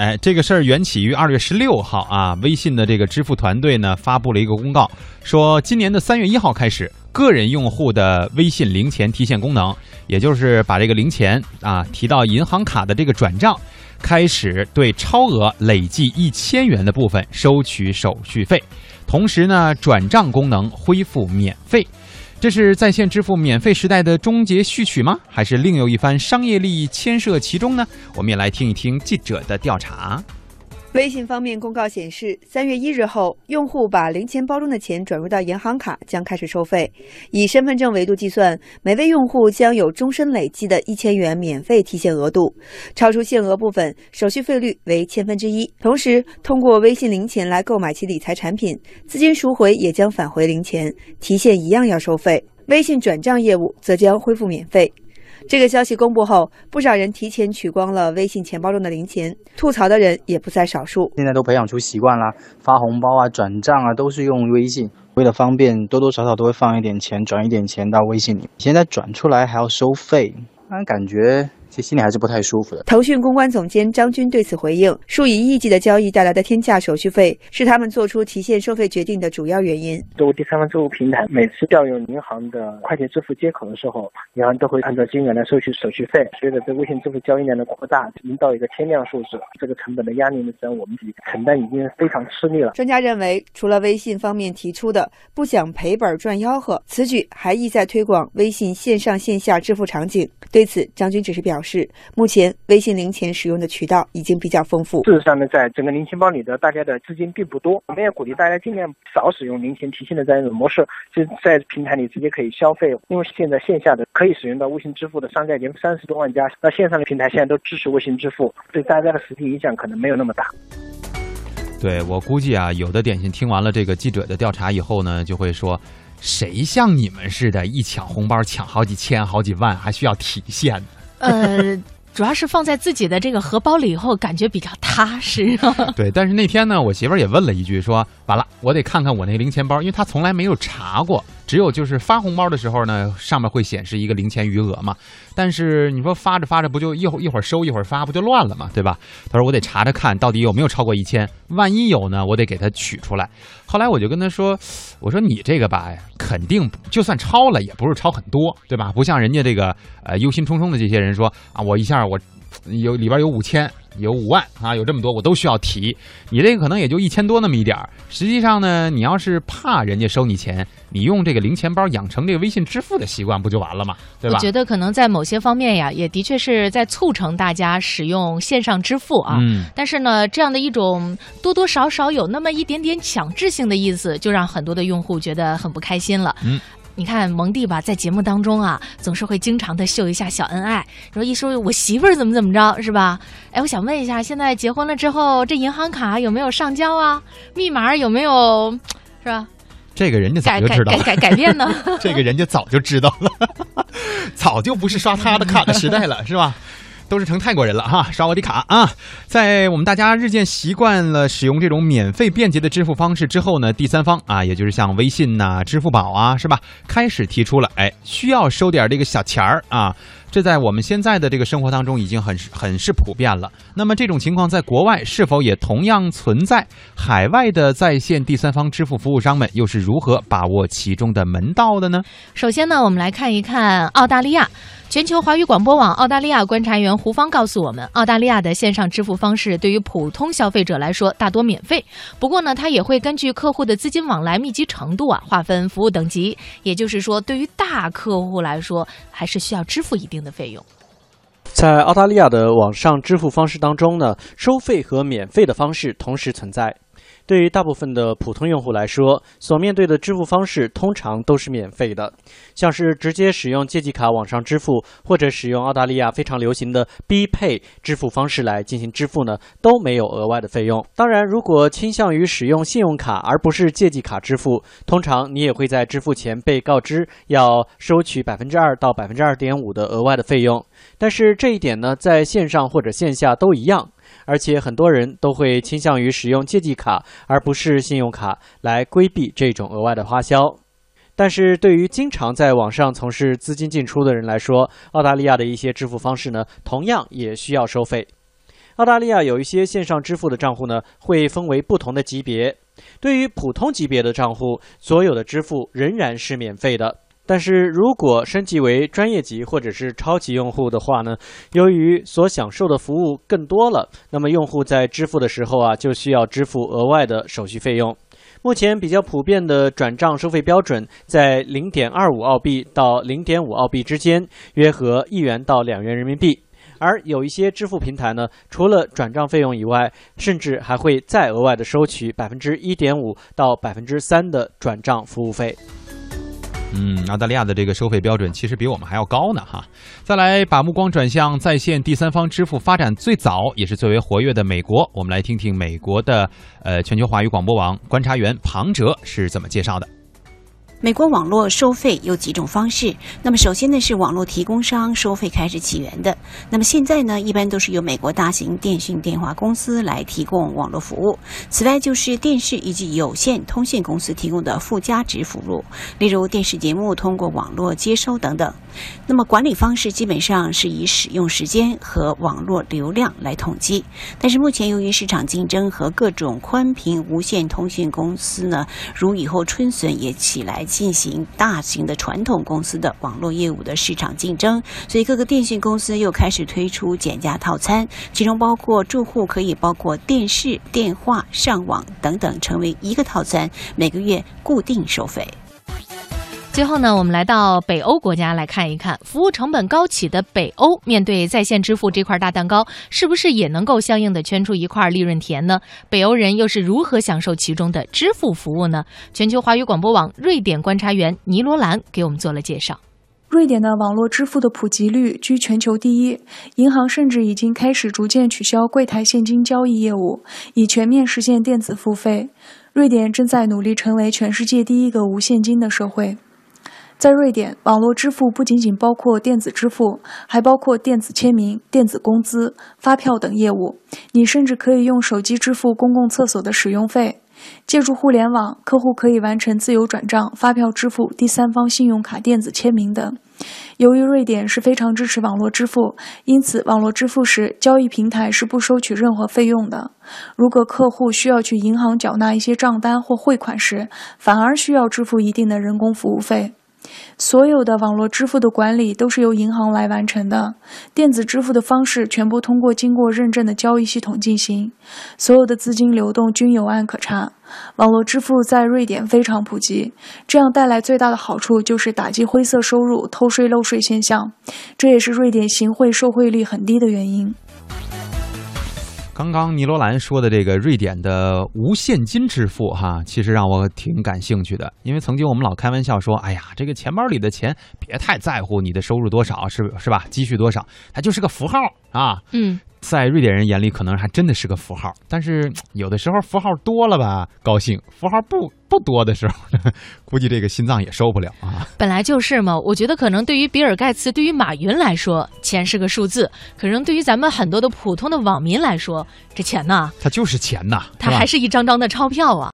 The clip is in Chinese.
哎，这个事儿缘起于二月十六号啊，微信的这个支付团队呢发布了一个公告，说今年的三月一号开始，个人用户的微信零钱提现功能，也就是把这个零钱啊提到银行卡的这个转账，开始对超额累计一千元的部分收取手续费，同时呢，转账功能恢复免费。这是在线支付免费时代的终结序曲吗？还是另有一番商业利益牵涉其中呢？我们也来听一听记者的调查。微信方面公告显示，三月一日后，用户把零钱包中的钱转入到银行卡将开始收费。以身份证维度计算，每位用户将有终身累计的一千元免费提现额度，超出限额部分，手续费率为千分之一。同时，通过微信零钱来购买其理财产品，资金赎回也将返回零钱，提现一样要收费。微信转账业务则将恢复免费。这个消息公布后，不少人提前取光了微信钱包中的零钱，吐槽的人也不在少数。现在都培养出习惯了，发红包啊、转账啊，都是用微信。为了方便，多多少少都会放一点钱，转一点钱到微信里。现在转出来还要收费，那感觉。其实心里还是不太舒服的。腾讯公关总监张军对此回应：数以亿计的交易带来的天价手续费，是他们做出提现收费决定的主要原因。作为第三方支付平台，每次调用银行的快捷支付接口的时候，银行都会按照金额来收取手续费。随着这微信支付交易量的扩大，已经到一个天量数字，这个成本的压力呢，让我们自己承担已经非常吃力了。专家认为，除了微信方面提出的不想赔本赚吆喝，此举还意在推广微信线上线下支付场景。对此，张军只是表示，目前微信零钱使用的渠道已经比较丰富。事实上呢，在整个零钱包里的大家的资金并不多，我们也鼓励大家尽量少使用零钱提现的这样一种模式，就在平台里直接可以消费。因为现在线下的可以使用到微信支付的商家已经三十多万家，那线上的平台现在都支持微信支付，对大家的实际影响可能没有那么大。对我估计啊，有的点心听完了这个记者的调查以后呢，就会说。谁像你们似的，一抢红包抢好几千、好几万，还需要提现呢？呃。主要是放在自己的这个荷包里以后，感觉比较踏实。对，但是那天呢，我媳妇儿也问了一句，说完了，我得看看我那零钱包，因为她从来没有查过，只有就是发红包的时候呢，上面会显示一个零钱余额嘛。但是你说发着发着，不就一会儿一会儿收一会儿发，不就乱了嘛，对吧？他说我得查查看到底有没有超过一千，万一有呢，我得给他取出来。后来我就跟他说，我说你这个吧，肯定就算超了，也不是超很多，对吧？不像人家这个呃忧心忡忡的这些人说啊，我一下。我有里边有五千，有五万啊，有这么多，我都需要提。你这个可能也就一千多那么一点儿。实际上呢，你要是怕人家收你钱，你用这个零钱包养成这个微信支付的习惯，不就完了吗？对吧？我觉得可能在某些方面呀，也的确是在促成大家使用线上支付啊。嗯。但是呢，这样的一种多多少少有那么一点点强制性的意思，就让很多的用户觉得很不开心了。嗯。你看蒙蒂吧，在节目当中啊，总是会经常的秀一下小恩爱，说一说我媳妇儿怎么怎么着，是吧？哎，我想问一下，现在结婚了之后，这银行卡有没有上交啊？密码有没有，是吧？这个人家早就知道改改改变呢？这个人家早就知道了，早就不是刷他的卡的时代了，是吧？都是成泰国人了哈，刷我的卡啊！在我们大家日渐习惯了使用这种免费便捷的支付方式之后呢，第三方啊，也就是像微信呐、支付宝啊，是吧？开始提出了，哎，需要收点这个小钱儿啊。这在我们现在的这个生活当中已经很很是普遍了。那么这种情况在国外是否也同样存在？海外的在线第三方支付服务商们又是如何把握其中的门道的呢？首先呢，我们来看一看澳大利亚。全球华语广播网澳大利亚观察员胡芳告诉我们，澳大利亚的线上支付方式对于普通消费者来说大多免费。不过呢，它也会根据客户的资金往来密集程度啊，划分服务等级。也就是说，对于大客户来说，还是需要支付一定的费用。在澳大利亚的网上支付方式当中呢，收费和免费的方式同时存在。对于大部分的普通用户来说，所面对的支付方式通常都是免费的，像是直接使用借记卡网上支付，或者使用澳大利亚非常流行的 B Pay 支付方式来进行支付呢，都没有额外的费用。当然，如果倾向于使用信用卡而不是借记卡支付，通常你也会在支付前被告知要收取百分之二到百分之二点五的额外的费用。但是这一点呢，在线上或者线下都一样。而且很多人都会倾向于使用借记卡而不是信用卡来规避这种额外的花销。但是对于经常在网上从事资金进出的人来说，澳大利亚的一些支付方式呢，同样也需要收费。澳大利亚有一些线上支付的账户呢，会分为不同的级别。对于普通级别的账户，所有的支付仍然是免费的。但是如果升级为专业级或者是超级用户的话呢，由于所享受的服务更多了，那么用户在支付的时候啊，就需要支付额外的手续费用。目前比较普遍的转账收费标准在零点二五澳币到零点五澳币之间，约合一元到两元人民币。而有一些支付平台呢，除了转账费用以外，甚至还会再额外的收取百分之一点五到百分之三的转账服务费。嗯，澳大利亚的这个收费标准其实比我们还要高呢，哈。再来把目光转向在线第三方支付发展最早也是最为活跃的美国，我们来听听美国的呃全球华语广播网观察员庞哲是怎么介绍的。美国网络收费有几种方式。那么，首先呢是网络提供商收费开始起源的。那么现在呢，一般都是由美国大型电讯电话公司来提供网络服务。此外，就是电视以及有线通信公司提供的附加值服务，例如电视节目通过网络接收等等。那么管理方式基本上是以使用时间和网络流量来统计。但是目前由于市场竞争和各种宽频无线通讯公司呢，如雨后春笋也起来。进行大型的传统公司的网络业务的市场竞争，所以各个电信公司又开始推出减价套餐，其中包括住户可以包括电视、电话、上网等等，成为一个套餐，每个月固定收费。最后呢，我们来到北欧国家来看一看，服务成本高企的北欧，面对在线支付这块大蛋糕，是不是也能够相应的圈出一块利润田呢？北欧人又是如何享受其中的支付服务呢？全球华语广播网瑞典观察员尼罗兰给我们做了介绍。瑞典的网络支付的普及率居全球第一，银行甚至已经开始逐渐取消柜台现金交易业务，以全面实现电子付费。瑞典正在努力成为全世界第一个无现金的社会。在瑞典，网络支付不仅仅包括电子支付，还包括电子签名、电子工资、发票等业务。你甚至可以用手机支付公共厕所的使用费。借助互联网，客户可以完成自由转账、发票支付、第三方信用卡电子签名等。由于瑞典是非常支持网络支付，因此网络支付时，交易平台是不收取任何费用的。如果客户需要去银行缴纳一些账单或汇款时，反而需要支付一定的人工服务费。所有的网络支付的管理都是由银行来完成的，电子支付的方式全部通过经过认证的交易系统进行，所有的资金流动均有案可查。网络支付在瑞典非常普及，这样带来最大的好处就是打击灰色收入、偷税漏税现象，这也是瑞典行贿受贿率很低的原因。刚刚尼罗兰说的这个瑞典的无现金支付，哈，其实让我挺感兴趣的。因为曾经我们老开玩笑说，哎呀，这个钱包里的钱别太在乎你的收入多少，是是吧？积蓄多少，它就是个符号啊。嗯。在瑞典人眼里，可能还真的是个符号。但是有的时候符号多了吧，高兴；符号不不多的时候，估计这个心脏也受不了啊。本来就是嘛。我觉得可能对于比尔盖茨、对于马云来说，钱是个数字；可能对于咱们很多的普通的网民来说，这钱呐，它就是钱呐，它还是一张张的钞票啊。